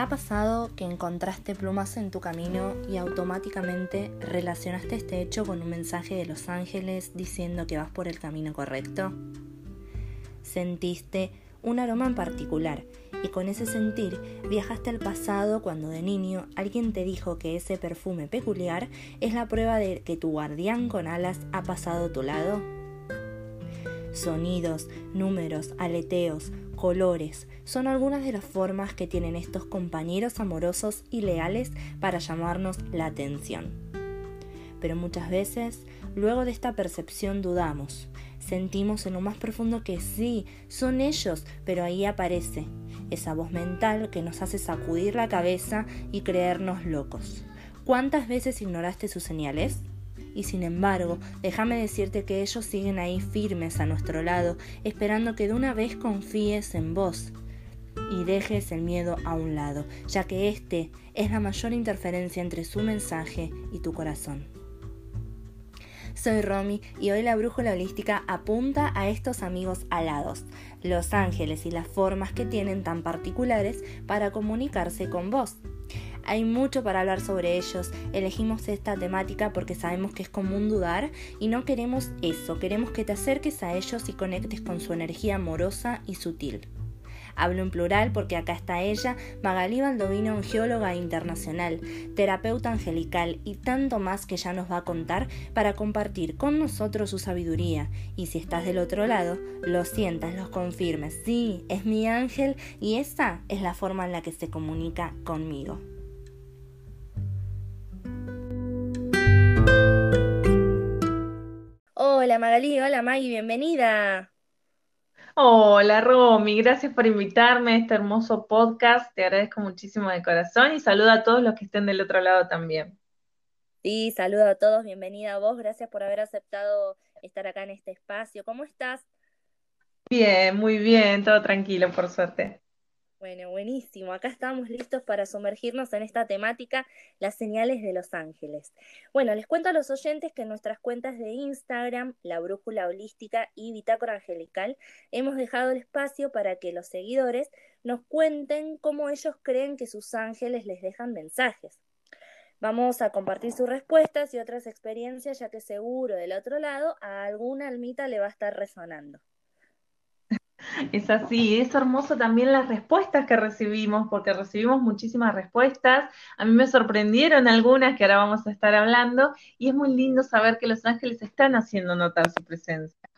¿Te ha pasado que encontraste plumas en tu camino y automáticamente relacionaste este hecho con un mensaje de los ángeles diciendo que vas por el camino correcto? Sentiste un aroma en particular y con ese sentir viajaste al pasado cuando de niño alguien te dijo que ese perfume peculiar es la prueba de que tu guardián con alas ha pasado a tu lado. Sonidos, números, aleteos, colores son algunas de las formas que tienen estos compañeros amorosos y leales para llamarnos la atención. Pero muchas veces, luego de esta percepción dudamos, sentimos en lo más profundo que sí, son ellos, pero ahí aparece esa voz mental que nos hace sacudir la cabeza y creernos locos. ¿Cuántas veces ignoraste sus señales? Y sin embargo, déjame decirte que ellos siguen ahí firmes a nuestro lado, esperando que de una vez confíes en vos y dejes el miedo a un lado, ya que este es la mayor interferencia entre su mensaje y tu corazón. Soy Romy y hoy la brújula holística apunta a estos amigos alados, los ángeles y las formas que tienen tan particulares para comunicarse con vos. Hay mucho para hablar sobre ellos. Elegimos esta temática porque sabemos que es común dudar y no queremos eso. Queremos que te acerques a ellos y conectes con su energía amorosa y sutil. Hablo en plural porque acá está ella, Magalí Baldovino, geóloga internacional, terapeuta angelical y tanto más que ya nos va a contar para compartir con nosotros su sabiduría. Y si estás del otro lado, lo sientas, lo confirmes. Sí, es mi ángel y esa es la forma en la que se comunica conmigo. Hola Magalí, hola Maggie, bienvenida. Hola Romy, gracias por invitarme a este hermoso podcast. Te agradezco muchísimo de corazón y saludo a todos los que estén del otro lado también. Sí, saludo a todos, bienvenida a vos, gracias por haber aceptado estar acá en este espacio. ¿Cómo estás? Bien, muy bien, todo tranquilo, por suerte. Bueno, buenísimo. Acá estamos listos para sumergirnos en esta temática, las señales de los ángeles. Bueno, les cuento a los oyentes que en nuestras cuentas de Instagram, La Brújula Holística y Bitácora Angelical, hemos dejado el espacio para que los seguidores nos cuenten cómo ellos creen que sus ángeles les dejan mensajes. Vamos a compartir sus respuestas y otras experiencias, ya que seguro del otro lado a alguna almita le va a estar resonando. Es así, es hermoso también las respuestas que recibimos, porque recibimos muchísimas respuestas. A mí me sorprendieron algunas que ahora vamos a estar hablando, y es muy lindo saber que los ángeles están haciendo notar su presencia.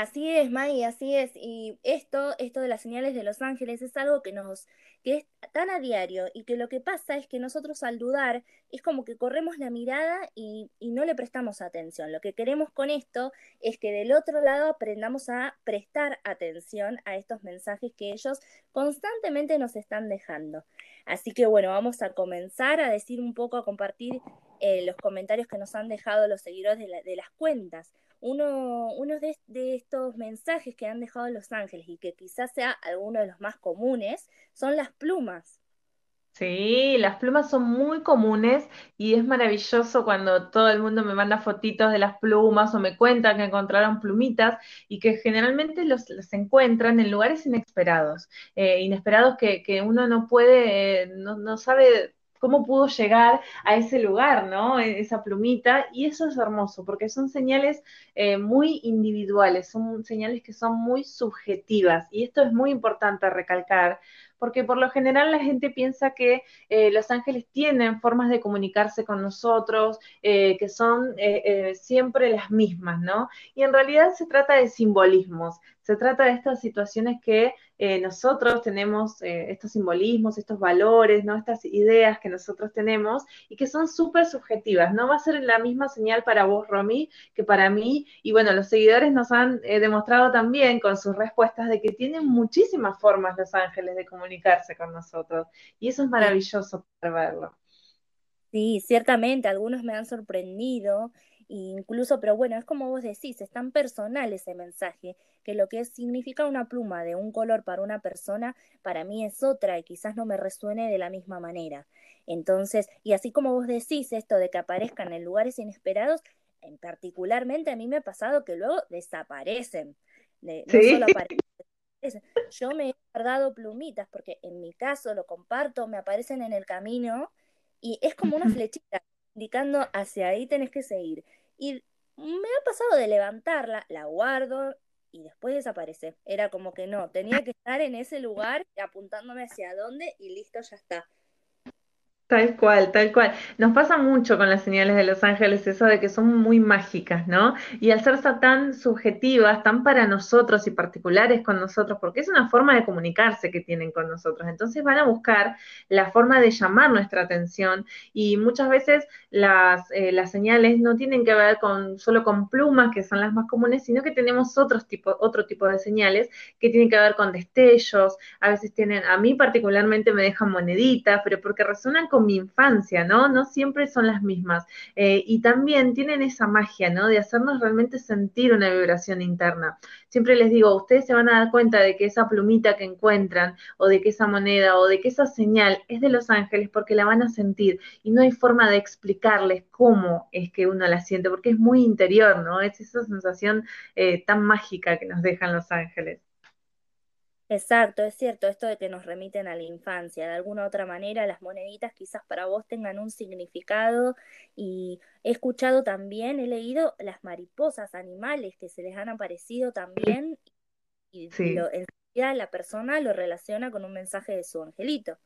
Así es, Maggie, así es. Y esto, esto de las señales de los ángeles es algo que nos, que es tan a diario y que lo que pasa es que nosotros al dudar es como que corremos la mirada y, y no le prestamos atención. Lo que queremos con esto es que del otro lado aprendamos a prestar atención a estos mensajes que ellos constantemente nos están dejando. Así que bueno, vamos a comenzar a decir un poco, a compartir eh, los comentarios que nos han dejado los seguidores de, de las cuentas uno, de, estos mensajes que han dejado los ángeles y que quizás sea alguno de los más comunes son las plumas. Sí, las plumas son muy comunes y es maravilloso cuando todo el mundo me manda fotitos de las plumas o me cuentan que encontraron plumitas y que generalmente los, encuentran en lugares inesperados, eh, inesperados que, uno no puede, eh, no, no sabe cómo pudo llegar a ese lugar, ¿no? E, esa plumita, y eso es hermoso, porque son señales eh, muy individuales, son señales que son muy subjetivas, y esto es muy importante recalcar, porque por lo general la gente piensa que eh, los ángeles tienen formas de comunicarse con nosotros, eh, que son siempre las mismas, ¿no? Y en realidad se trata de simbolismos, se trata de estas situaciones que eh, nosotros tenemos, eh, estos simbolismos, estos valores, ¿no? estas ideas que nosotros tenemos y que son súper subjetivas. No va a ser la misma señal para vos, Romy, que para mí. Y bueno, los seguidores nos han eh, demostrado también con sus respuestas de que tienen muchísimas formas los ángeles de comunicarse con nosotros. Y eso es maravilloso para verlo. Sí, ciertamente, algunos me han sorprendido incluso, pero bueno, es como vos decís, es tan personal ese mensaje, que lo que significa una pluma de un color para una persona, para mí es otra y quizás no me resuene de la misma manera. Entonces, y así como vos decís esto de que aparezcan en lugares inesperados, en particularmente a mí me ha pasado que luego desaparecen. No solo aparecen yo me he guardado plumitas porque en mi caso lo comparto, me aparecen en el camino y es como una flechita indicando hacia ahí tenés que seguir. Y me ha pasado de levantarla, la guardo y después desaparece. Era como que no, tenía que estar en ese lugar apuntándome hacia dónde y listo, ya está. Tal cual, tal cual. Nos pasa mucho con las señales de los ángeles eso de que son muy mágicas, ¿no? Y al ser tan subjetivas, tan para nosotros y particulares con nosotros, porque es una forma de comunicarse que tienen con nosotros. Entonces van a buscar la forma de llamar nuestra atención y muchas veces las, eh, las señales no tienen que ver con solo con plumas, que son las más comunes, sino que tenemos otros tipo, otro tipo de señales que tienen que ver con destellos. A veces tienen, a mí particularmente me dejan moneditas, pero porque resuenan con mi infancia, ¿no? No siempre son las mismas. Eh, y también tienen esa magia, ¿no? De hacernos realmente sentir una vibración interna. Siempre les digo, ustedes se van a dar cuenta de que esa plumita que encuentran, o de que esa moneda, o de que esa señal es de los ángeles porque la van a sentir. Y no hay forma de explicarles cómo es que uno la siente, porque es muy interior, ¿no? Es esa sensación eh, tan mágica que nos dejan los ángeles. Exacto, es cierto, esto de que nos remiten a la infancia. De alguna otra manera, las moneditas quizás para vos tengan un significado y he escuchado también, he leído las mariposas, animales que se les han aparecido también y lo, la persona lo relaciona con un mensaje de su angelito.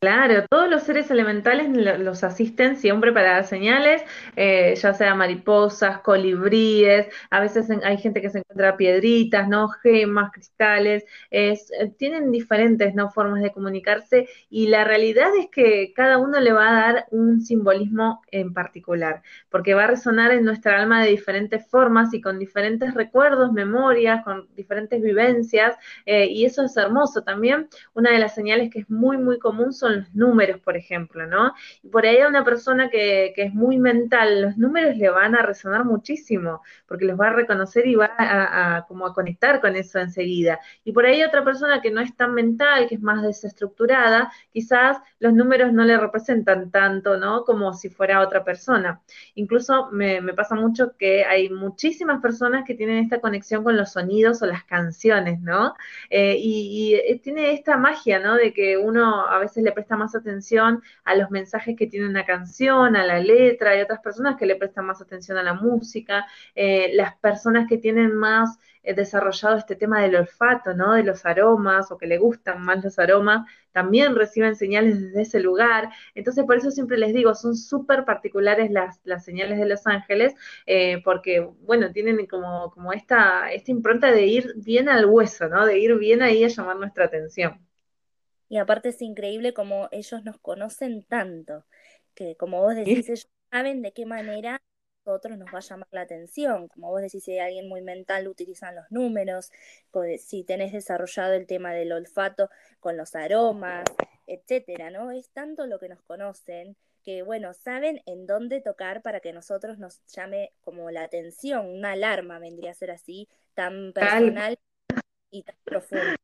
Claro, todos los seres elementales los asisten siempre para dar señales, eh, ya sea mariposas, colibríes, a veces hay gente que se encuentra piedritas, ¿no? Gemas, cristales, es, eh, tienen diferentes ¿no? formas de comunicarse y la realidad es que cada uno le va a dar un simbolismo en particular, porque va a resonar en nuestra alma de diferentes formas y con diferentes recuerdos, memorias, con diferentes vivencias, eh, y eso es hermoso también. Una de las señales que es muy, muy común son los números, por ejemplo, ¿no? Y por ahí a una persona que, es muy mental, los números le van a resonar muchísimo, porque los va a reconocer y va a, como a conectar con eso enseguida. Y por ahí otra persona que no es tan mental, que es más desestructurada, quizás los números no le representan tanto, ¿no? Como si fuera otra persona. Incluso me, pasa mucho que hay muchísimas personas que tienen esta conexión con los sonidos o las canciones, ¿no? Eh, y, y, eh, tiene esta magia, ¿no? De que uno a veces le presta más atención a los mensajes que tiene una canción, a la letra, hay otras personas que le prestan más atención a la música, eh, las personas que tienen más eh, desarrollado este tema del olfato, ¿no? De los aromas o que le gustan más los aromas, también reciben señales desde ese lugar. Entonces, por eso siempre les digo, son súper particulares las, las, señales de los ángeles, eh, porque, bueno, tienen como, como esta, esta impronta de ir bien al hueso, ¿no? De ir bien ahí a llamar nuestra atención. Y aparte es increíble como ellos nos conocen tanto, que como vos decís, ellos saben de qué manera nosotros nos va a llamar la atención. Como vos decís, si hay alguien muy mental, utilizan los números, si tenés desarrollado el tema del olfato con los aromas, etcétera, ¿no? Es tanto lo que nos conocen que, bueno, saben en dónde tocar para que nosotros nos llame como la atención, una alarma vendría a ser así, tan personal y tan profunda.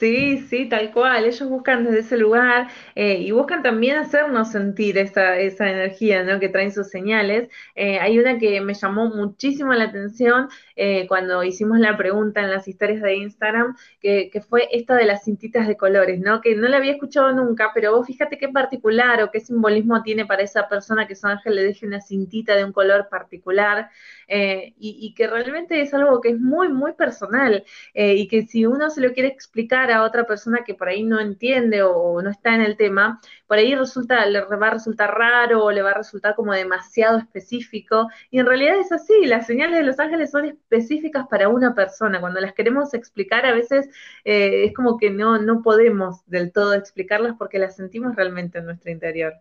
Sí, sí, tal cual. Ellos buscan desde ese lugar eh, y buscan también hacernos sentir esa, esa energía ¿no? que traen sus señales. Eh, hay una que me llamó muchísimo la atención eh, cuando hicimos la pregunta en las historias de Instagram, que, que, fue esta de las cintitas de colores, ¿no? que no la había escuchado nunca, pero vos fíjate qué particular o qué simbolismo tiene para esa persona que su ángel le deje una cintita de un color particular y, y, que realmente es algo que es muy, muy personal y que si uno se lo quiere explicar, a otra persona que por ahí no entiende o no está en el tema, por ahí resulta, le va a resultar raro o le va a resultar como demasiado específico. Y en realidad es así, las señales de los ángeles son específicas para una persona. Cuando las queremos explicar, a veces eh, es como que no, no podemos del todo explicarlas porque las sentimos realmente en nuestro interior.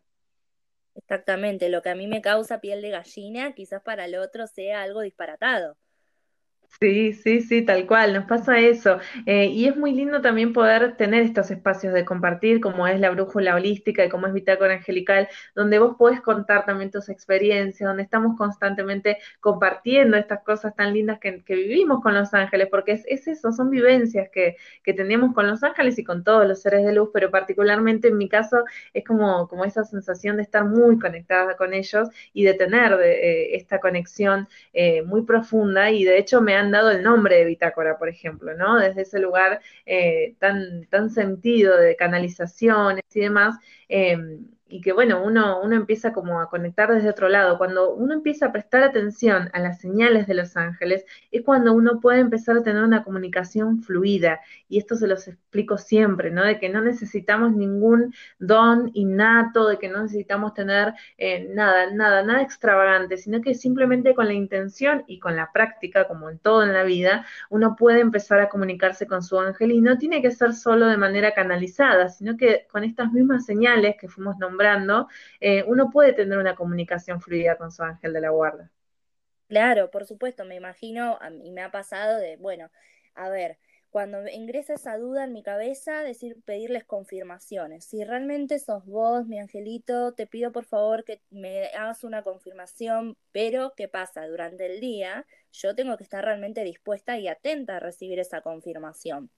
Exactamente, lo que a mí me causa piel de gallina, quizás para el otro sea algo disparatado. Sí, sí, sí, tal cual, nos pasa eso. Eh, y es muy lindo también poder tener estos espacios de compartir, como es la brújula holística y como es Bitácora Angelical, donde vos podés contar también tus experiencias, donde estamos constantemente compartiendo estas cosas tan lindas que, vivimos con los ángeles, porque es, es eso, son vivencias que, que, tenemos con los ángeles y con todos los seres de luz, pero particularmente en mi caso es como, como esa sensación de estar muy conectada con ellos y de tener eh, esta conexión eh, muy profunda y de hecho me han dado el nombre de bitácora, por ejemplo, ¿no? Desde ese lugar eh, tan, tan sentido de canalizaciones y demás. Em, y que bueno, uno, uno empieza como a conectar desde otro lado. Cuando uno empieza a prestar atención a las señales de los ángeles, es cuando uno puede empezar a tener una comunicación fluida. Y esto se los explico siempre, ¿no? De que no necesitamos ningún don innato, de que no necesitamos tener eh, nada, nada, nada extravagante, sino que simplemente con la intención y con la práctica, como en todo en la vida, uno puede empezar a comunicarse con su ángel y no tiene que ser solo de manera canalizada, sino que con estas mismas señales que fuimos nombrando, eh, uno puede tener una comunicación fluida con su ángel de la guarda. Claro, por supuesto, me imagino, y me ha pasado de, bueno, a ver, cuando ingresa esa duda en mi cabeza, decir, pedirles confirmaciones. Si realmente sos vos, mi angelito, te pido por favor que me hagas una confirmación, pero ¿qué pasa? Durante el día yo tengo que estar realmente dispuesta y atenta a recibir esa confirmación.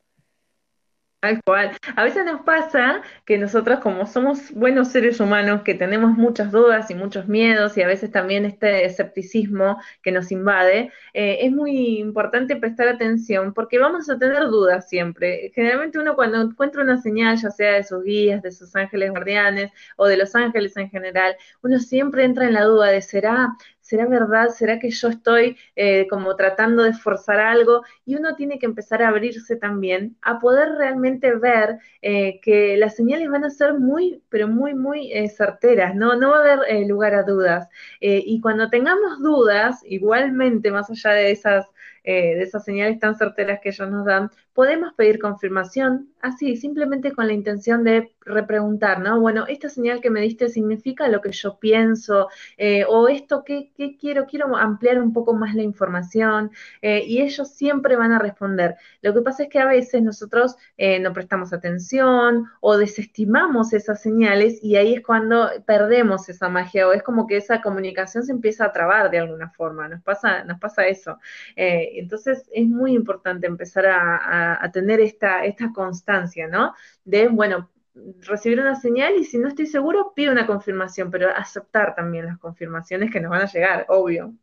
Tal cual. A veces nos pasa que nosotros, como somos buenos seres humanos, que tenemos muchas dudas y muchos miedos y a veces también este escepticismo que nos invade, eh, es muy importante prestar atención porque vamos a tener dudas siempre. Generalmente uno cuando encuentra una señal, ya sea de sus guías, de sus ángeles guardianes o de los ángeles en general, uno siempre entra en la duda de, ¿será, ¿será verdad? ¿Será que yo estoy eh, como tratando de forzar algo? Y uno tiene que empezar a abrirse también a poder realmente ver eh, que las señales van a ser muy, pero muy, muy eh, certeras, ¿no? No va a haber lugar a dudas. y cuando tengamos dudas, igualmente, más allá de esas de esas señales tan certeras que ellos nos dan, podemos pedir confirmación así, simplemente con la intención de repreguntar, ¿no? Bueno, esta señal que me diste significa lo que yo pienso, eh, o esto que, quiero, quiero ampliar un poco más la información, eh, y ellos siempre van a responder. Lo que pasa es que a veces nosotros no prestamos atención o desestimamos esas señales y ahí es cuando perdemos esa magia o es como que esa comunicación se empieza a trabar de alguna forma, nos pasa, nos pasa eso entonces es muy importante empezar a, tener esta, esta constancia, ¿no? De, bueno, recibir una señal y si no estoy seguro, pido una confirmación, pero aceptar también las confirmaciones que nos van a llegar, obvio.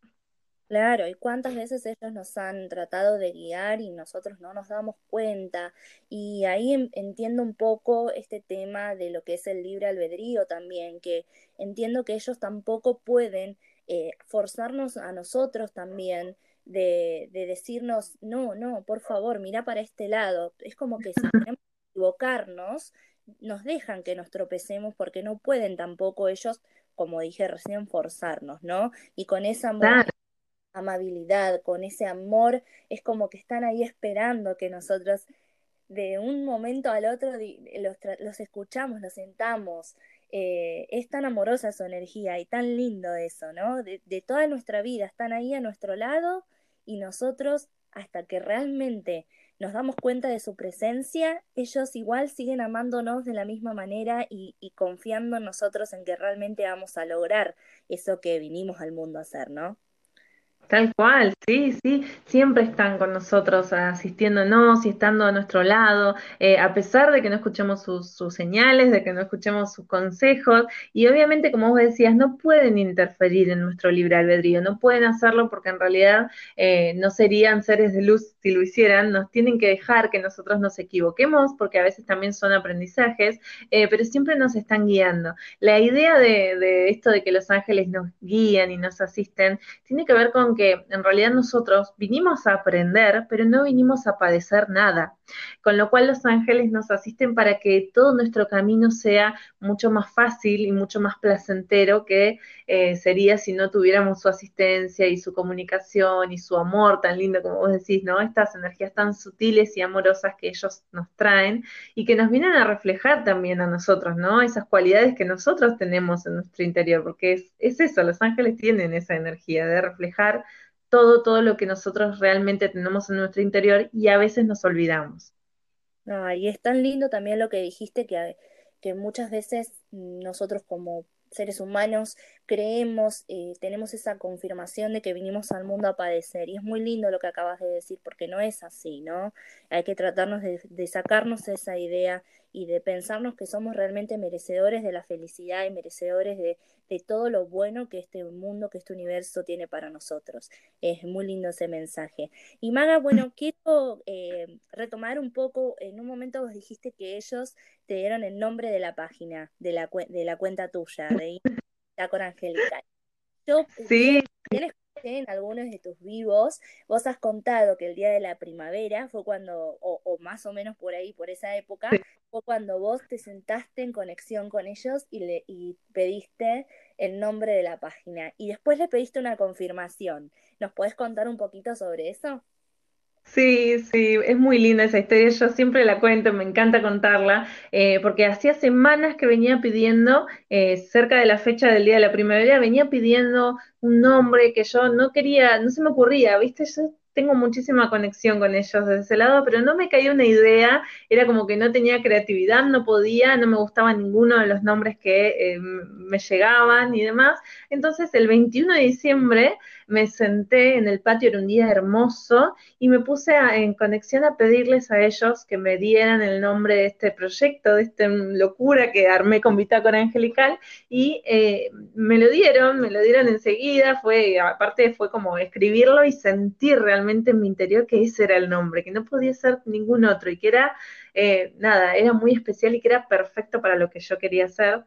Claro, y cuántas veces ellos nos han tratado de guiar y nosotros no nos damos cuenta. Y ahí entiendo un poco este tema de lo que es el libre albedrío también, que entiendo que ellos tampoco pueden eh, forzarnos a nosotros también de, decirnos, no, no, por favor, mira para este lado. Es como que si queremos equivocarnos, nos dejan que nos tropecemos porque no pueden tampoco ellos, como dije recién, forzarnos, ¿no? Y con esa amabilidad, con ese amor, es como que están ahí esperando que nosotros de un momento al otro los, los escuchamos, los sentamos, eh, es tan amorosa su energía y tan lindo eso, ¿no? De, de, toda nuestra vida, están ahí a nuestro lado y nosotros, hasta que realmente nos damos cuenta de su presencia, ellos igual siguen amándonos de la misma manera y, confiando en nosotros en que realmente vamos a lograr eso que vinimos al mundo a hacer, ¿no? Tal cual, sí, sí, siempre están con nosotros asistiéndonos y estando a nuestro lado, eh, a pesar de que no escuchemos sus, señales, de que no escuchemos sus consejos, y obviamente, como vos decías, no pueden interferir en nuestro libre albedrío, no pueden hacerlo porque en realidad eh, no serían seres de luz si lo hicieran, nos tienen que dejar que nosotros nos equivoquemos, porque a veces también son aprendizajes, eh, pero siempre nos están guiando. La idea de, de esto de que los ángeles nos guían y nos asisten tiene que ver con que en realidad nosotros vinimos a aprender, pero no vinimos a padecer nada. Con lo cual los ángeles nos asisten para que todo nuestro camino sea mucho más fácil y mucho más placentero que eh, sería si no tuviéramos su asistencia y su comunicación y su amor tan lindo como vos decís, ¿no? Estas energías tan sutiles y amorosas que ellos nos traen y que nos vienen a reflejar también a nosotros, ¿no? Esas cualidades que nosotros tenemos en nuestro interior, porque es, es eso, los ángeles tienen esa energía de reflejar todo, todo lo que nosotros realmente tenemos en nuestro interior y a veces nos olvidamos. y es tan lindo también lo que dijiste que, que muchas veces nosotros como seres humanos creemos, eh, tenemos esa confirmación de que vinimos al mundo a padecer. Y es muy lindo lo que acabas de decir, porque no es así, ¿no? Hay que tratarnos de, de sacarnos esa idea y de pensarnos que somos realmente merecedores de la felicidad y merecedores de, de todo lo bueno que este mundo, que este universo tiene para nosotros. Es muy lindo ese mensaje. Y Maga, bueno, quiero eh, retomar un poco, en un momento vos dijiste que ellos te dieron el nombre de la página, de la, de la cuenta tuya, de con Angélica. Yo sí. En algunos de tus vivos, vos has contado que el día de la primavera fue cuando, o, más o menos por ahí, por esa época, fue cuando vos te sentaste en conexión con ellos y, le, y pediste el nombre de la página. Y después le pediste una confirmación. ¿Nos podés contar un poquito sobre eso? Sí, sí, es muy linda esa historia, yo siempre la cuento, me encanta contarla, eh, porque hacía semanas que venía pidiendo, eh, cerca de la fecha del Día de la Primavera, venía pidiendo un nombre que yo no quería, no se me ocurría, ¿viste? Yo tengo muchísima conexión con ellos de ese lado, pero no me caía una idea, era como que no tenía creatividad, no podía, no me gustaba ninguno de los nombres que eh, me llegaban y demás. Entonces el 21 de diciembre me senté en el patio, era un día hermoso, y me puse en conexión a pedirles a ellos que me dieran el nombre de este proyecto, de esta locura que armé con Bitácora Angelical, y eh, me lo dieron, me lo dieron enseguida, fue, aparte fue como escribirlo y sentir realmente en mi interior que ese era el nombre, que no podía ser ningún otro, y que era, eh, nada, era muy especial y que era perfecto para lo que yo quería hacer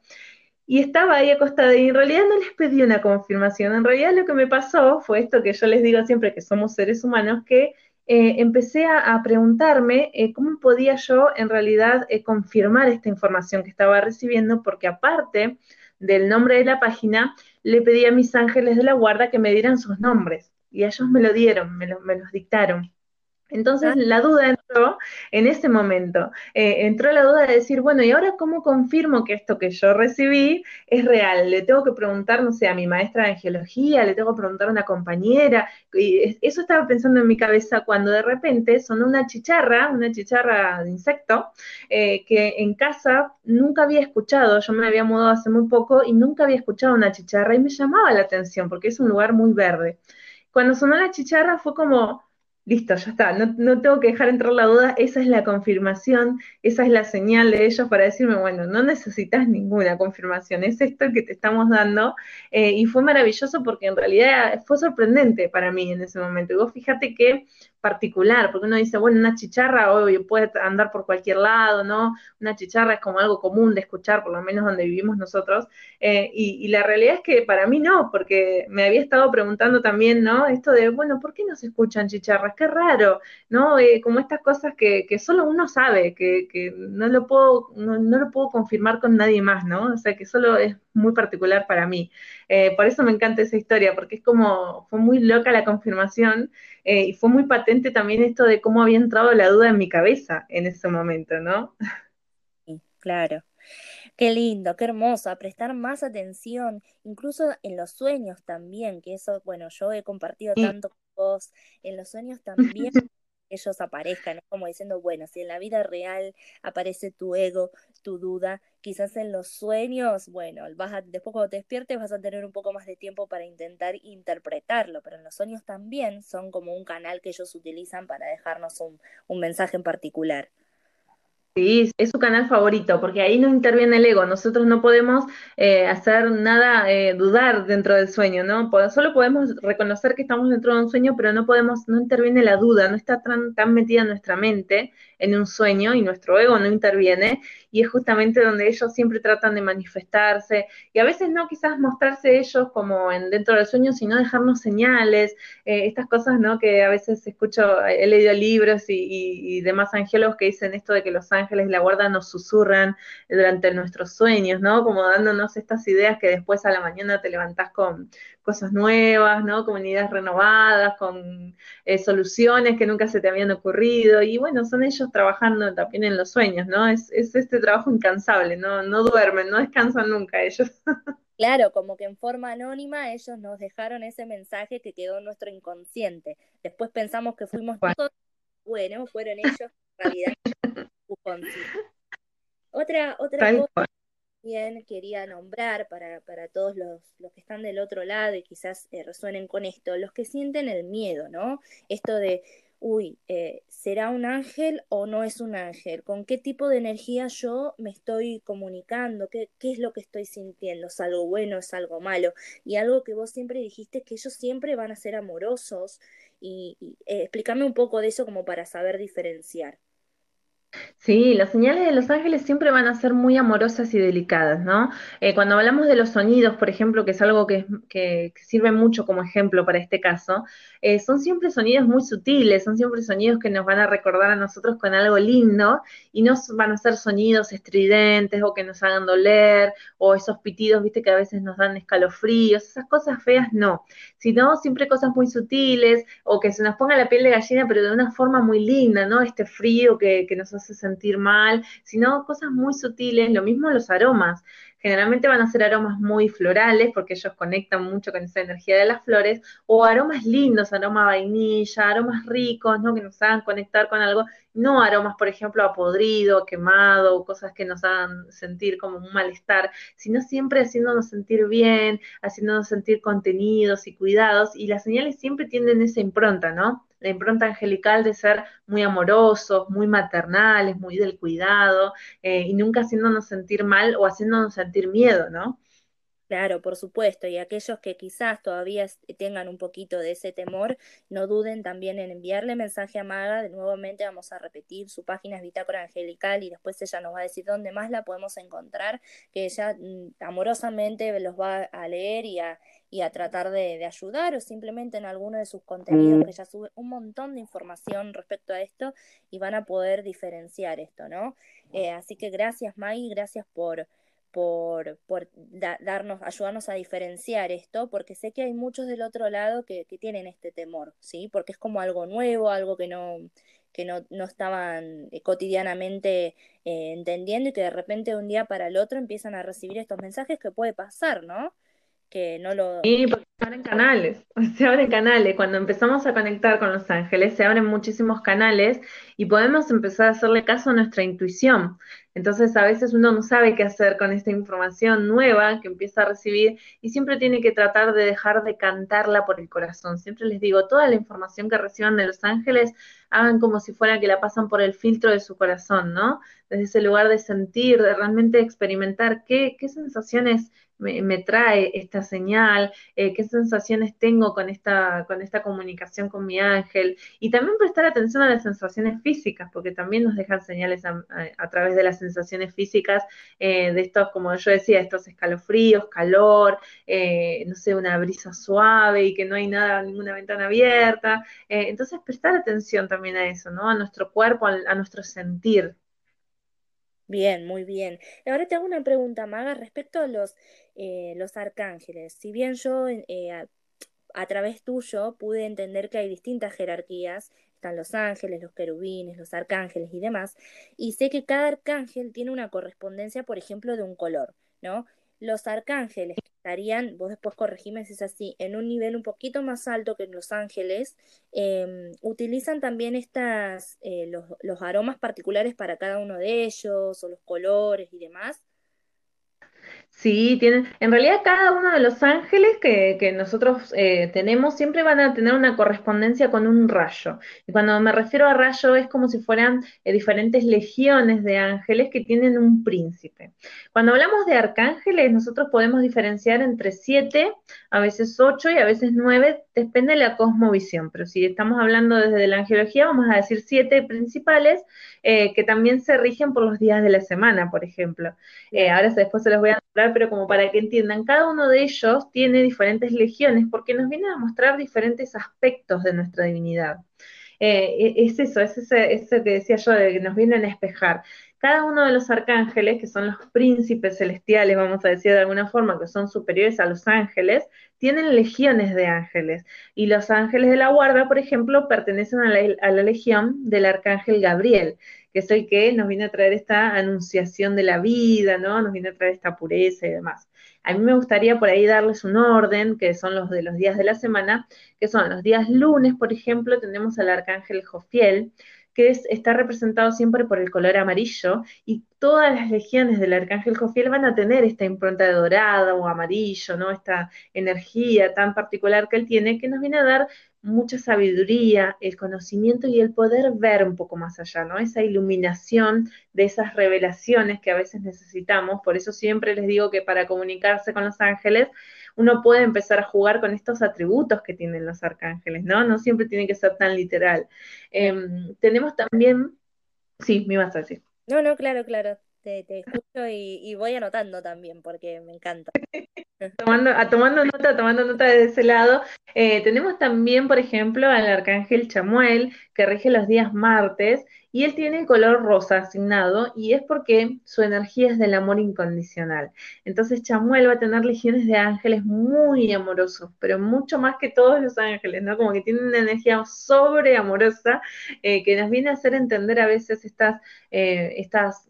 y estaba ahí acostada y en realidad no les pedí una confirmación, en realidad lo que me pasó fue esto que yo les digo siempre que somos seres humanos, que eh, empecé a, preguntarme eh, cómo podía yo en realidad eh, confirmar esta información que estaba recibiendo, porque aparte del nombre de la página, le pedí a mis ángeles de la guarda que me dieran sus nombres y ellos me lo dieron, me, me los dictaron. Entonces la duda entró en ese momento, eh, entró la duda de decir, bueno, ¿y ahora cómo confirmo que esto que yo recibí es real? Le tengo que preguntar, no sé, a mi maestra de geología, le tengo que preguntar a una compañera, y eso estaba pensando en mi cabeza cuando de repente sonó una chicharra, una chicharra de insecto, eh, que en casa nunca había escuchado, yo me había mudado hace muy poco y nunca había escuchado una chicharra y me llamaba la atención porque es un lugar muy verde. Cuando sonó la chicharra fue como listo, ya está, no, tengo que dejar entrar la duda, esa es la confirmación, esa es la señal de ellos para decirme, bueno, no necesitas ninguna confirmación, es esto que te estamos dando, eh, y fue maravilloso porque en realidad fue sorprendente para mí en ese momento, y vos fíjate que particular, porque uno dice, bueno, una chicharra hoy puede andar por cualquier lado, ¿no? Una chicharra es como algo común de escuchar, por lo menos donde vivimos nosotros, eh, y, la realidad es que para mí no, porque me había estado preguntando también, ¿no? Esto de, bueno, ¿por qué no se escuchan chicharras? Qué raro, ¿no? Eh, como estas cosas que, que, solo uno sabe, que, que no, lo puedo, no, no, lo puedo confirmar con nadie más, ¿no? O sea, que solo es muy particular para mí. Eh, por eso me encanta esa historia, porque es como, fue muy loca la confirmación eh, y fue muy patente también esto de cómo había entrado la duda en mi cabeza en ese momento, ¿no? claro. Qué lindo, qué hermoso, a prestar más atención, incluso en los sueños también, que eso, bueno, yo he compartido tanto con vos, en los sueños también ellos aparezcan, como diciendo, bueno, si en la vida real aparece tu ego, tu duda, quizás en los sueños, bueno, vas a, después cuando te despiertes vas a tener un poco más de tiempo para intentar interpretarlo, pero en los sueños también son como un canal que ellos utilizan para dejarnos un mensaje en particular. Sí, es su canal favorito, porque ahí no interviene el ego. Nosotros no podemos eh, hacer nada, eh, dudar dentro del sueño, ¿no? Solo podemos reconocer que estamos dentro de un sueño, pero no podemos, no interviene la duda, no está tan, tan metida nuestra mente en un sueño y nuestro ego no interviene. Y es justamente donde ellos siempre tratan de manifestarse y a veces no quizás mostrarse ellos como en, dentro del sueño, sino dejarnos señales, eh, estas cosas, ¿no? Que a veces escucho, he leído libros y, y demás angelos que dicen esto de que los ángeles ángeles de la guarda nos susurran durante nuestros sueños, ¿no? Como dándonos estas ideas que después a la mañana te levantás con cosas nuevas, ¿no? Con ideas renovadas, con eh, soluciones que nunca se te habían ocurrido. Y bueno, son ellos trabajando también en los sueños, ¿no? Es, este trabajo incansable, ¿no? No duermen, no descansan nunca ellos. Claro, como que en forma anónima ellos nos dejaron ese mensaje que quedó en nuestro inconsciente. Después pensamos que fuimos todos, bueno, fueron ellos, en realidad otra, otra cosa que también quería nombrar para, para todos los, los, que están del otro lado y quizás eh, resuenen con esto, los que sienten el miedo, ¿no? Esto de, uy, eh, ¿será un ángel o no es un ángel? ¿Con qué tipo de energía yo me estoy comunicando? ¿Qué, qué es lo que estoy sintiendo? ¿Es algo bueno? ¿Es algo malo? Y algo que vos siempre dijiste, que ellos siempre van a ser amorosos. Y, eh, explícame un poco de eso como para saber diferenciar. Sí, las señales de los ángeles siempre van a ser muy amorosas y delicadas, ¿no? Eh, cuando hablamos de los sonidos, por ejemplo, que es algo que, que, sirve mucho como ejemplo para este caso, eh, son siempre sonidos muy sutiles, son siempre sonidos que nos van a recordar a nosotros con algo lindo y no van a ser sonidos estridentes o que nos hagan doler o esos pitidos, viste, que a veces nos dan escalofríos, esas cosas feas, no, sino siempre cosas muy sutiles o que se nos ponga la piel de gallina, pero de una forma muy linda, ¿no? Este frío que, que nos hace hace sentir mal, sino cosas muy sutiles, lo mismo los aromas. Generalmente van a ser aromas muy florales porque ellos conectan mucho con esa energía de las flores, o aromas lindos, aroma vainilla, aromas ricos, ¿no? Que nos hagan conectar con algo, no aromas, por ejemplo, a podrido, quemado, cosas que nos hagan sentir como un malestar, sino siempre haciéndonos sentir bien, haciéndonos sentir contenidos y cuidados, y las señales siempre tienen esa impronta, ¿no? La impronta angelical de ser muy amorosos, muy maternales, muy del cuidado, eh, y nunca haciéndonos sentir mal o haciéndonos sentir miedo, ¿no? Claro, por supuesto, y aquellos que quizás todavía tengan un poquito de ese temor, no duden también en enviarle mensaje a Maga, de nuevamente vamos a repetir, su página es Bitácora Angelical y después ella nos va a decir dónde más la podemos encontrar, que ella mm, amorosamente los va a leer y a, y a tratar de, ayudar o simplemente en alguno de sus contenidos mm. que ella sube un montón de información respecto a esto y van a poder diferenciar esto, ¿no? Eh, así que gracias Maggie, gracias por por, por darnos, ayudarnos a diferenciar esto, porque sé que hay muchos del otro lado que, que tienen este temor, ¿sí? Porque es como algo nuevo, algo que no, que no, no estaban eh, cotidianamente eh, entendiendo y que de repente de un día para el otro empiezan a recibir estos mensajes que puede pasar, ¿no? Que no lo... Sí, porque se abren canales, se abren canales. Cuando empezamos a conectar con los ángeles, se abren muchísimos canales y podemos empezar a hacerle caso a nuestra intuición. Entonces a veces uno no sabe qué hacer con esta información nueva que empieza a recibir y siempre tiene que tratar de dejar de cantarla por el corazón. Siempre les digo, toda la información que reciban de los ángeles, hagan como si fuera que la pasan por el filtro de su corazón, ¿no? Desde ese lugar de sentir, de realmente experimentar qué, qué sensaciones me, trae esta señal, eh, qué sensaciones tengo con esta, con esta comunicación con mi ángel, y también prestar atención a las sensaciones físicas, porque también nos dejan señales a, través de las sensaciones físicas eh, de estos, como yo decía, estos escalofríos, calor, eh, no sé, una brisa suave y que no hay nada, ninguna ventana abierta. entonces, prestar atención también a eso, ¿no? A nuestro cuerpo, a nuestro sentir. Bien, muy bien. Ahora te hago una pregunta, Maga, respecto a los, eh, los arcángeles. Si bien yo eh, a, través tuyo pude entender que hay distintas jerarquías, están los ángeles, los querubines, los arcángeles y demás, y sé que cada arcángel tiene una correspondencia, por ejemplo, de un color, ¿no? Los arcángeles estarían, vos después corregime si es así, en un nivel un poquito más alto que los ángeles, em, utilizan también estas, eh, los, los aromas particulares para cada uno de ellos, o los colores y demás. Sí, tienen, en realidad cada uno de los ángeles que, que nosotros eh, tenemos siempre van a tener una correspondencia con un rayo. Y cuando me refiero a rayo es como si fueran eh, diferentes legiones de ángeles que tienen un príncipe. Cuando hablamos de arcángeles, nosotros podemos diferenciar entre siete, a veces ocho y a veces nueve, depende de la cosmovisión. Pero si estamos hablando desde la angelología, vamos a decir siete principales eh, que también se rigen por los días de la semana, por ejemplo. ahora después se los voy a pero como para que entiendan, cada uno de ellos tiene diferentes legiones porque nos vienen a mostrar diferentes aspectos de nuestra divinidad. Eh, e, es eso, es eso que decía yo, de que nos vienen a espejar. Cada uno de los arcángeles, que son los príncipes celestiales, vamos a decir de alguna forma, que son superiores a los ángeles, tienen legiones de ángeles. Y los ángeles de la guarda, por ejemplo, pertenecen a la legión del arcángel Gabriel que es el que nos viene a traer esta anunciación de la vida, ¿no? Nos viene a traer esta pureza y demás. A mí me gustaría por ahí darles un orden, que son los de los días de la semana, que son los días lunes, por ejemplo, tenemos al arcángel Jofiel. Que es, está representado siempre por el color amarillo, y todas las legiones del arcángel Jofiel van a tener esta impronta de dorada o amarillo, ¿no? Esta energía tan particular que él tiene, que nos viene a dar mucha sabiduría, el conocimiento y el poder ver un poco más allá, ¿no? Esa iluminación de esas revelaciones que a veces necesitamos. Por eso siempre les digo que para comunicarse con los ángeles, uno puede empezar a jugar con estos atributos que tienen los arcángeles, ¿no? No siempre tiene que ser tan literal. Em, tenemos también, sí, me ibas a decir. No, no, claro, claro. Te, escucho y, voy anotando también porque me encanta. tomando, a, tomando nota, tomando nota de ese lado. Eh, tenemos también, por ejemplo, al arcángel Chamuel, que rige los días martes, y él tiene el color rosa asignado, y es porque su energía es del amor incondicional. Entonces Chamuel va a tener legiones de ángeles muy amorosos, pero mucho más que todos los ángeles, ¿no? Como que tiene una energía sobre amorosa eh, que nos viene a hacer entender a veces estas, eh, estas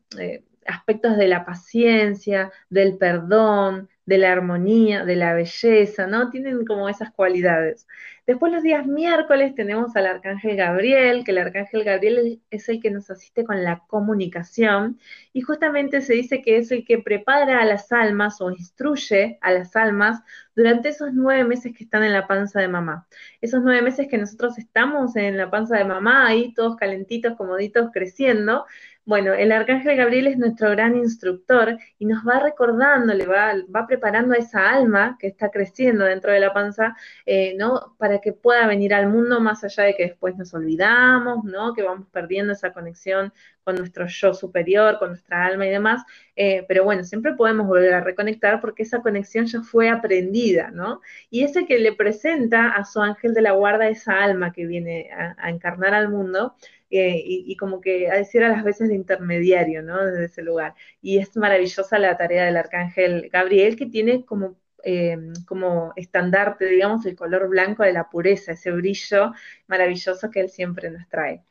aspectos de la paciencia, del perdón, de la armonía, de la belleza, ¿no? Tienen como esas cualidades. Después los días miércoles tenemos al arcángel Gabriel, que el arcángel Gabriel es el que nos asiste con la comunicación y justamente se dice que es el que prepara a las almas o instruye a las almas durante esos nueve meses que están en la panza de mamá. Esos nueve meses que nosotros estamos en la panza de mamá, ahí todos calentitos, comoditos, creciendo, bueno, el arcángel Gabriel es nuestro gran instructor y nos va recordando, le va, va preparando a esa alma que está creciendo dentro de la panza, eh, ¿no? Para que pueda venir al mundo más allá de que después nos olvidamos, ¿no? Que vamos perdiendo esa conexión con nuestro yo superior, con nuestra alma y demás. Eh, pero bueno, siempre podemos volver a reconectar porque esa conexión ya fue aprendida, ¿no? Y ese que le presenta a su ángel de la guarda esa alma que viene a encarnar al mundo, eh, y, como que a decir a las veces de intermediario, ¿no? Desde ese lugar. Y es maravillosa la tarea del arcángel Gabriel, que tiene como, eh, como estandarte, digamos, el color blanco de la pureza, ese brillo maravilloso que él siempre nos trae.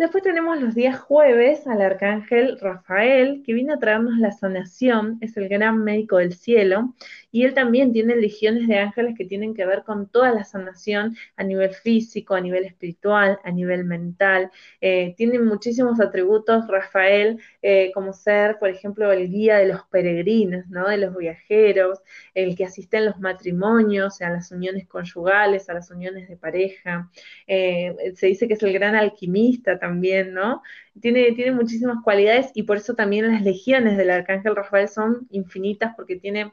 Después tenemos los días jueves al arcángel Rafael, que viene a traernos la sanación, es el gran médico del cielo, y él también tiene legiones de ángeles que tienen que ver con toda la sanación a nivel físico, a nivel espiritual, a nivel mental. Eh, tiene muchísimos atributos Rafael, eh, como ser, por ejemplo, el guía de los peregrinos, ¿no? de los viajeros, el que asiste a los matrimonios, a las uniones conyugales, a las uniones de pareja. Eh, se dice que es el gran alquimista también, ¿no? Tiene, tiene muchísimas cualidades y por eso también las legiones del arcángel Rafael son infinitas porque tiene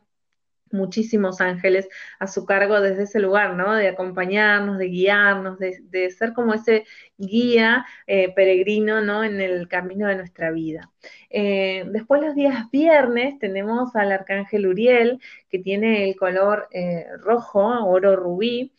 muchísimos ángeles a su cargo desde ese lugar, ¿no? De acompañarnos, de guiarnos, de, ser como ese guía eh, peregrino, ¿no? En el camino de nuestra vida. Eh, después los días viernes tenemos al arcángel Uriel, que tiene el color eh, rojo, oro rubí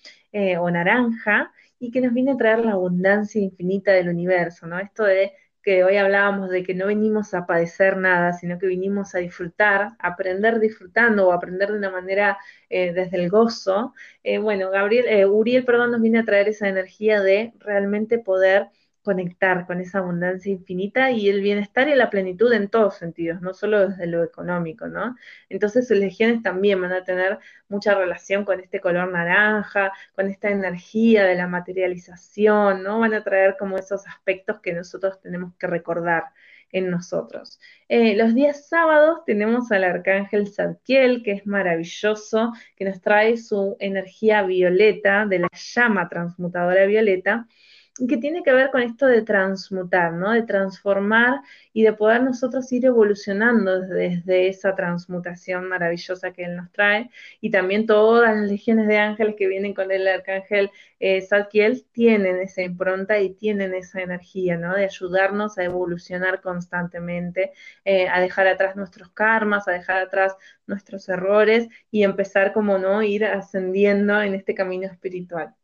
o naranja, y que nos viene a traer la abundancia infinita del universo, ¿no? Esto de que hoy hablábamos de que no venimos a padecer nada, sino que vinimos a disfrutar, aprender disfrutando o aprender de una manera eh, desde el gozo. Eh, bueno, Gabriel, eh, Uriel, perdón, nos viene a traer esa energía de realmente poder conectar con esa abundancia infinita y el bienestar y la plenitud en todos sentidos, no solo desde lo económico, ¿no? Entonces sus legiones también van a tener mucha relación con este color naranja, con esta energía de la materialización, ¿no? Van a traer como esos aspectos que nosotros tenemos que recordar en nosotros. Eh, los días sábados tenemos al arcángel Zadkiel, que es maravilloso, que nos trae su energía violeta, de la llama transmutadora violeta, que tiene que ver con esto de transmutar, ¿no? De transformar y de poder nosotros ir evolucionando desde, esa transmutación maravillosa que Él nos trae. Y también todas las legiones de ángeles que vienen con el arcángel eh, tienen esa impronta y tienen esa energía, ¿no? De ayudarnos a evolucionar constantemente, eh, a dejar atrás nuestros karmas, a dejar atrás nuestros errores y empezar como, ¿no? Ir ascendiendo en este camino espiritual.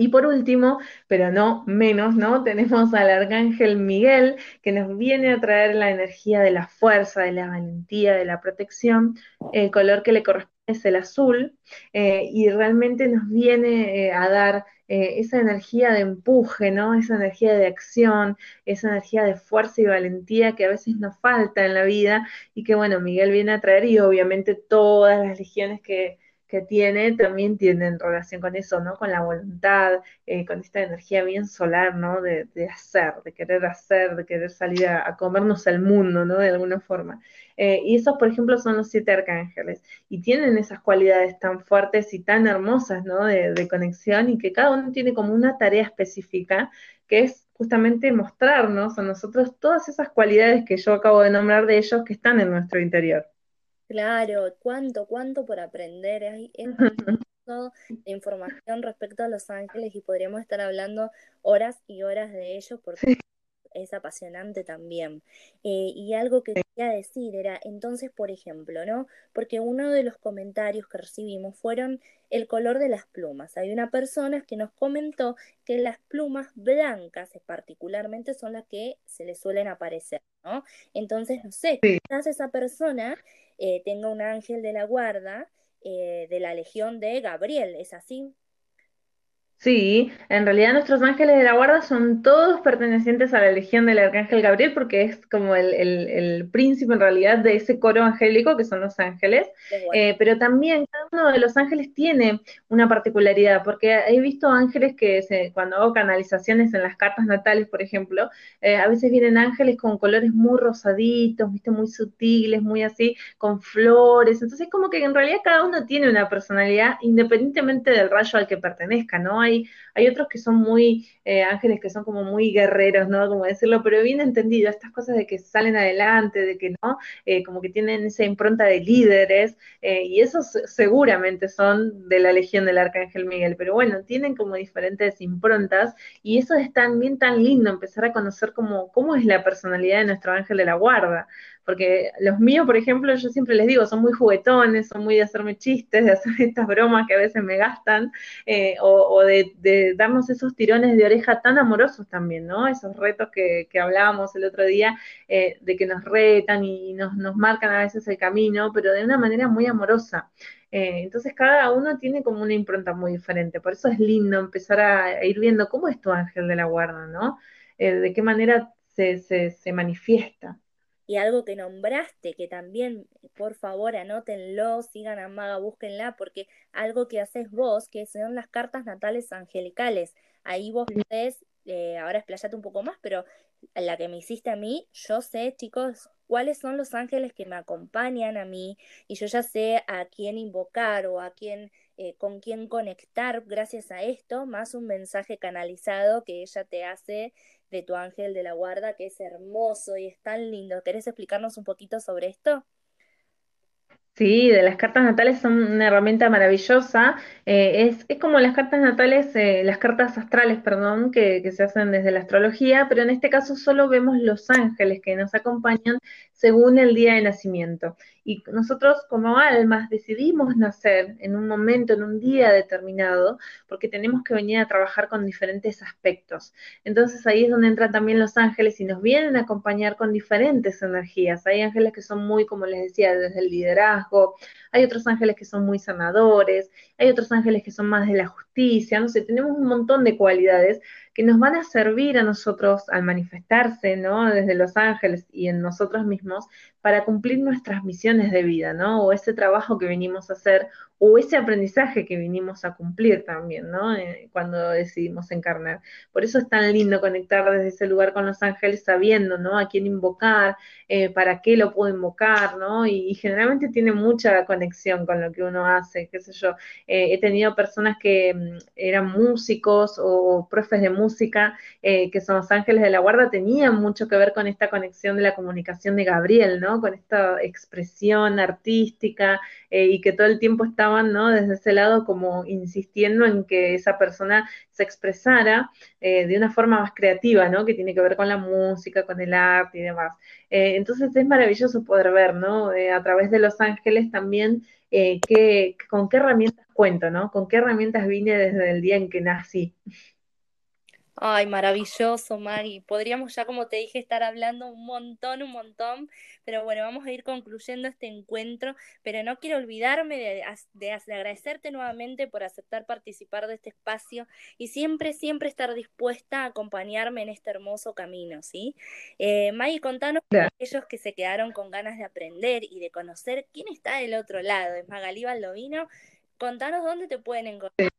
Y por último, pero no menos, ¿no? Tenemos al arcángel Miguel, que nos viene a traer la energía de la fuerza, de la valentía, de la protección. El color que le corresponde es el azul, eh, y realmente nos viene eh, a dar eh, esa energía de empuje, ¿no? Esa energía de acción, esa energía de fuerza y valentía que a veces nos falta en la vida y que, bueno, Miguel viene a traer y obviamente todas las legiones que que tiene también tienen relación con eso, ¿no? Con la voluntad, eh, con esta energía bien solar, ¿no? De, hacer, de querer hacer, de querer salir a, comernos el mundo, ¿no? De alguna forma. Eh, y esos, por ejemplo, son los siete arcángeles. Y tienen esas cualidades tan fuertes y tan hermosas, ¿no? De, de conexión y que cada uno tiene como una tarea específica, que es justamente mostrarnos a nosotros todas esas cualidades que yo acabo de nombrar de ellos que están en nuestro interior. Claro, cuánto, cuánto por aprender. Hay de información respecto a Los Ángeles y podríamos estar hablando horas y horas de ellos porque es apasionante también. Eh, y algo que quería decir era, entonces, por ejemplo, ¿no? Porque uno de los comentarios que recibimos fueron el color de las plumas. Hay una persona que nos comentó que las plumas blancas particularmente son las que se le suelen aparecer, ¿no? Entonces, no sé, quizás esa persona eh, tenga un ángel de la guarda eh, de la legión de Gabriel, ¿es así? Sí, en realidad nuestros ángeles de la guarda son todos pertenecientes a la legión del arcángel Gabriel porque es como el, príncipe en realidad de ese coro angélico que son los ángeles, eh, pero también cada uno de los ángeles tiene una particularidad porque he visto ángeles que se, cuando hago canalizaciones en las cartas natales, por ejemplo, eh, a veces vienen ángeles con colores muy rosaditos, viste, muy sutiles, muy así, con flores, entonces como que en realidad cada uno tiene una personalidad independientemente del rayo al que pertenezca, ¿no? Hay, otros que son muy eh, ángeles, que son como muy guerreros, ¿no? Como decirlo, pero bien entendido, estas cosas de que salen adelante, de que no, eh, como que tienen esa impronta de líderes, eh, y esos seguramente son de la legión del Arcángel Miguel, pero bueno, tienen como diferentes improntas, y eso es también tan lindo, empezar a conocer cómo, cómo es la personalidad de nuestro ángel de la guarda porque los míos, por ejemplo, yo siempre les digo, son muy juguetones, son muy de hacerme chistes, de hacer estas bromas que a veces me gastan, eh, o, de, darnos esos tirones de oreja tan amorosos también, ¿no? Esos retos que, hablábamos el otro día, eh, de que nos retan y nos, marcan a veces el camino, pero de una manera muy amorosa. Eh, entonces cada uno tiene como una impronta muy diferente, por eso es lindo empezar a, ir viendo cómo es tu ángel de la guarda, ¿no? de qué manera se manifiesta. Y algo que nombraste, que también, por favor, anótenlo, sigan a Maga, búsquenla, porque algo que haces vos, que son las cartas natales angelicales. Ahí vos ves, eh, ahora explayate un poco más, pero la que me hiciste a mí, yo sé, chicos, cuáles son los ángeles que me acompañan a mí y yo ya sé a quién invocar o a quién, eh, con quién conectar gracias a esto, más un mensaje canalizado que ella te hace de tu ángel de la guarda, que es hermoso y es tan lindo. ¿Querés explicarnos un poquito sobre esto? Sí, de las cartas natales son una herramienta maravillosa. Eh, es, como las cartas natales, eh, las cartas astrales, perdón, que, que, se hacen desde la astrología, pero en este caso solo vemos los ángeles que nos acompañan según el día de nacimiento. Y nosotros como almas decidimos nacer en un momento, en un día determinado, porque tenemos que venir a trabajar con diferentes aspectos. Entonces ahí es donde entran también los ángeles y nos vienen a acompañar con diferentes energías. Hay ángeles que son muy, como les decía, desde el liderazgo, hay otros ángeles que son muy sanadores, hay otros ángeles que son más de la justicia, no sé, tenemos un montón de cualidades que nos van a servir a nosotros al manifestarse, ¿no? Desde los ángeles y en nosotros mismos para cumplir nuestras misiones de vida, ¿no? O ese trabajo que venimos a hacer o ese aprendizaje que vinimos a cumplir también, ¿no? Eh, cuando decidimos encarnar. Por eso es tan lindo conectar desde ese lugar con los ángeles sabiendo, ¿no? A quién invocar, eh, para qué lo puedo invocar, ¿no? Y, generalmente tiene mucha conexión con lo que uno hace, qué sé yo. Eh, he tenido personas que mm, eran músicos o, profes de música, que son los ángeles de la guarda, tenían mucho que ver con esta conexión de la comunicación de Gabriel, ¿no? Con esta expresión artística y que todo el tiempo está ¿no? Desde ese lado como insistiendo en que esa persona se expresara eh, de una forma más creativa, ¿no? Que tiene que ver con la música, con el arte y demás. Eh, entonces es maravilloso poder ver, ¿no? Eh, a través de Los Ángeles también que, con qué herramientas cuento, ¿no? Con qué herramientas vine desde el día en que nací. Ay, maravilloso, Mari. Podríamos ya, como te dije, estar hablando un montón, un montón, pero bueno, vamos a ir concluyendo este encuentro, pero no quiero olvidarme de, agradecerte nuevamente por aceptar participar de este espacio y siempre, siempre estar dispuesta a acompañarme en este hermoso camino, ¿sí? Eh, Mari, contanos a aquellos que se quedaron con ganas de aprender y de conocer quién está del otro lado. Es Magalí Baldovino contanos dónde te pueden encontrar.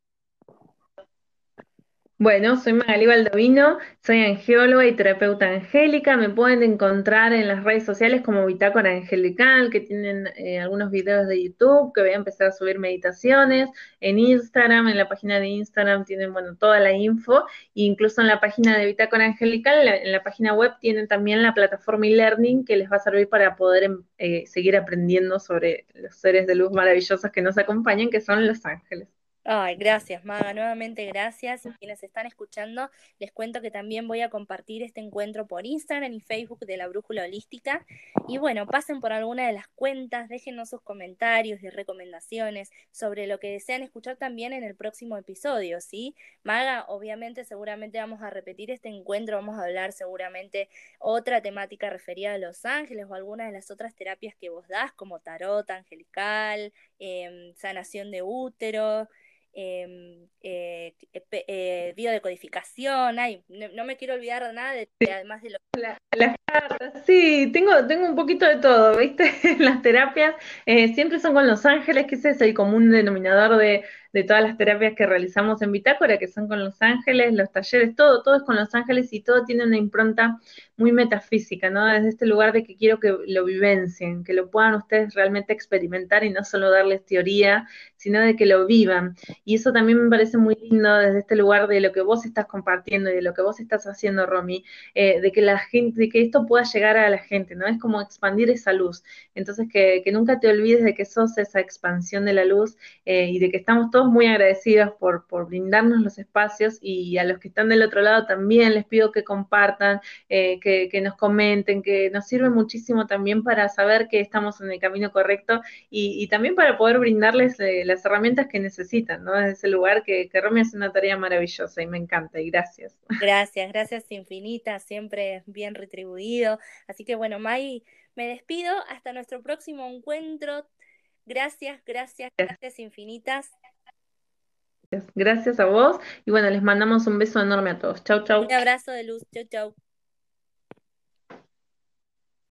Bueno, soy Magali Baldovino, soy angióloga y terapeuta angélica. Me pueden encontrar en las redes sociales como Bitácora Angelical, que tienen eh, algunos videos de YouTube, que voy a empezar a subir meditaciones. En Instagram, en la página de Instagram tienen, bueno, toda la info. E incluso en la página de Bitácora Angelical, en la, página web tienen también la plataforma e-learning que les va a servir para poder em, eh, seguir aprendiendo sobre los seres de luz maravillosos que nos acompañan, que son los ángeles. Ay, gracias, Maga. Nuevamente gracias. Quienes están escuchando, les cuento que también voy a compartir este encuentro por Instagram y Facebook de la Brújula Holística. Y bueno, pasen por alguna de las cuentas, déjenos sus comentarios y recomendaciones sobre lo que desean escuchar también en el próximo episodio, ¿sí? Maga, obviamente, seguramente vamos a repetir este encuentro, vamos a hablar seguramente otra temática referida a Los Ángeles o alguna de las otras terapias que vos das, como tarot angelical, em, sanación de útero. Em, eh, eh, eh, biodecodificación, ay, no, me quiero olvidar de nada, de, además de lo... las cartas, sí, tengo, tengo un poquito de todo, ¿viste? las terapias eh, siempre son con los ángeles, que ese es el común denominador de, de todas las terapias que realizamos en Bitácora, que son con los ángeles, los talleres, todo, todo es con los ángeles y todo tiene una impronta muy metafísica, ¿no? Desde este lugar de que quiero que lo vivencien, que lo puedan ustedes realmente experimentar y no solo darles teoría, sino de que lo vivan. Y eso también me parece muy lindo desde este lugar de lo que vos estás compartiendo y de lo que vos estás haciendo, Romy, eh, de que la gente, de que esto pueda llegar a la gente, ¿no? Es como expandir esa luz. Entonces, que, nunca te olvides de que sos esa expansión de la luz eh, y de que estamos todos muy agradecidos por, brindarnos los espacios y a los que están del otro lado también les pido que compartan, eh, que, nos comenten, que nos sirve muchísimo también para saber que estamos en el camino correcto y, también para poder brindarles eh, las herramientas que necesitan, ¿no? Desde ese lugar que, que Romy hace una tarea maravillosa y me encanta y gracias. Gracias, gracias infinitas, siempre bien retribuido. Así que bueno, May, me despido hasta nuestro próximo encuentro. Gracias, gracias, gracias infinitas. Gracias a vos y bueno, les mandamos un beso enorme a todos. Chau, chau. Un abrazo de luz. Chau, chau.